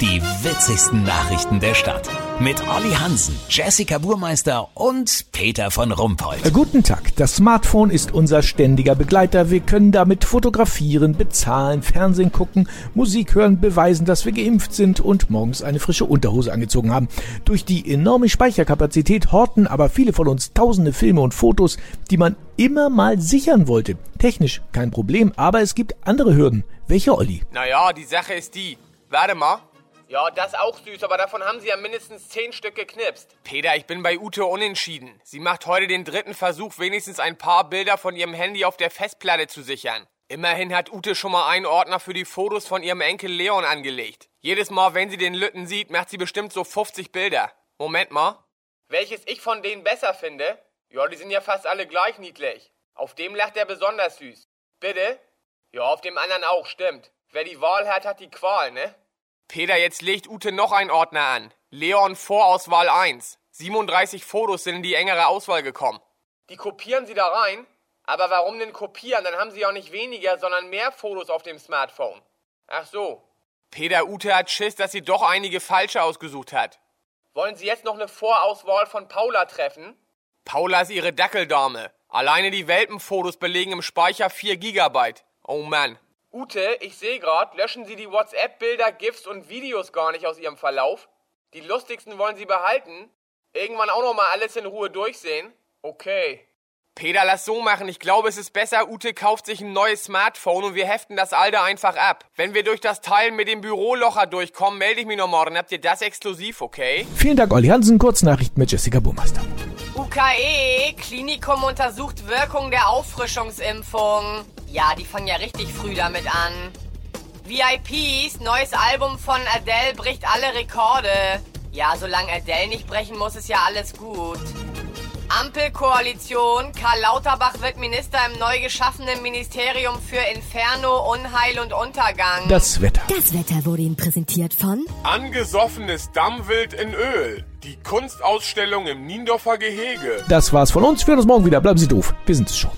Die witzigsten Nachrichten der Stadt. Mit Olli Hansen, Jessica Burmeister und Peter von Rumpold. Äh, Guten Tag. Das Smartphone ist unser ständiger Begleiter. Wir können damit fotografieren, bezahlen, Fernsehen gucken, Musik hören, beweisen, dass wir geimpft sind und morgens eine frische Unterhose angezogen haben. Durch die enorme Speicherkapazität horten aber viele von uns tausende Filme und Fotos, die man immer mal sichern wollte. Technisch kein Problem, aber es gibt andere Hürden. Welche, Olli? Naja, die Sache ist die. Warte mal. Ja, das auch süß, aber davon haben sie ja mindestens zehn Stück geknipst. Peter, ich bin bei Ute unentschieden. Sie macht heute den dritten Versuch, wenigstens ein paar Bilder von ihrem Handy auf der Festplatte zu sichern. Immerhin hat Ute schon mal einen Ordner für die Fotos von ihrem Enkel Leon angelegt. Jedes Mal, wenn sie den Lütten sieht, macht sie bestimmt so 50 Bilder. Moment mal. Welches ich von denen besser finde? Ja, die sind ja fast alle gleich niedlich. Auf dem lacht er besonders süß. Bitte? Ja, auf dem anderen auch, stimmt. Wer die Wahl hat, hat die Qual, ne? Peter, jetzt legt Ute noch einen Ordner an. Leon Vorauswahl 1. 37 Fotos sind in die engere Auswahl gekommen. Die kopieren Sie da rein? Aber warum denn kopieren? Dann haben Sie auch nicht weniger, sondern mehr Fotos auf dem Smartphone. Ach so. Peter, Ute hat Schiss, dass sie doch einige falsche ausgesucht hat. Wollen Sie jetzt noch eine Vorauswahl von Paula treffen? Paula ist Ihre Dackeldame. Alleine die Welpenfotos belegen im Speicher 4 Gigabyte. Oh Mann. Ute, ich sehe grad, löschen Sie die WhatsApp-Bilder, GIFs und Videos gar nicht aus Ihrem Verlauf. Die lustigsten wollen Sie behalten. Irgendwann auch noch mal alles in Ruhe durchsehen. Okay. Peter, lass so machen. Ich glaube, es ist besser, Ute kauft sich ein neues Smartphone und wir heften das alte einfach ab. Wenn wir durch das Teil mit dem Bürolocher durchkommen, melde ich mich noch morgen. Habt ihr das exklusiv, okay? Vielen Dank, Olli Hansen. Kurznachricht mit Jessica Burmeister. UKE, Klinikum untersucht Wirkung der Auffrischungsimpfung. Ja, die fangen ja richtig früh damit an. VIPs, neues Album von Adele bricht alle Rekorde. Ja, solange Adele nicht brechen muss, ist ja alles gut. Ampelkoalition, Karl Lauterbach wird Minister im neu geschaffenen Ministerium für Inferno, Unheil und Untergang. Das Wetter. Das Wetter wurde Ihnen präsentiert von Angesoffenes Dammwild in Öl. Die Kunstausstellung im Niendorfer Gehege. Das war's von uns. Wir hören uns morgen wieder. Bleiben Sie doof. Wir sind es schon.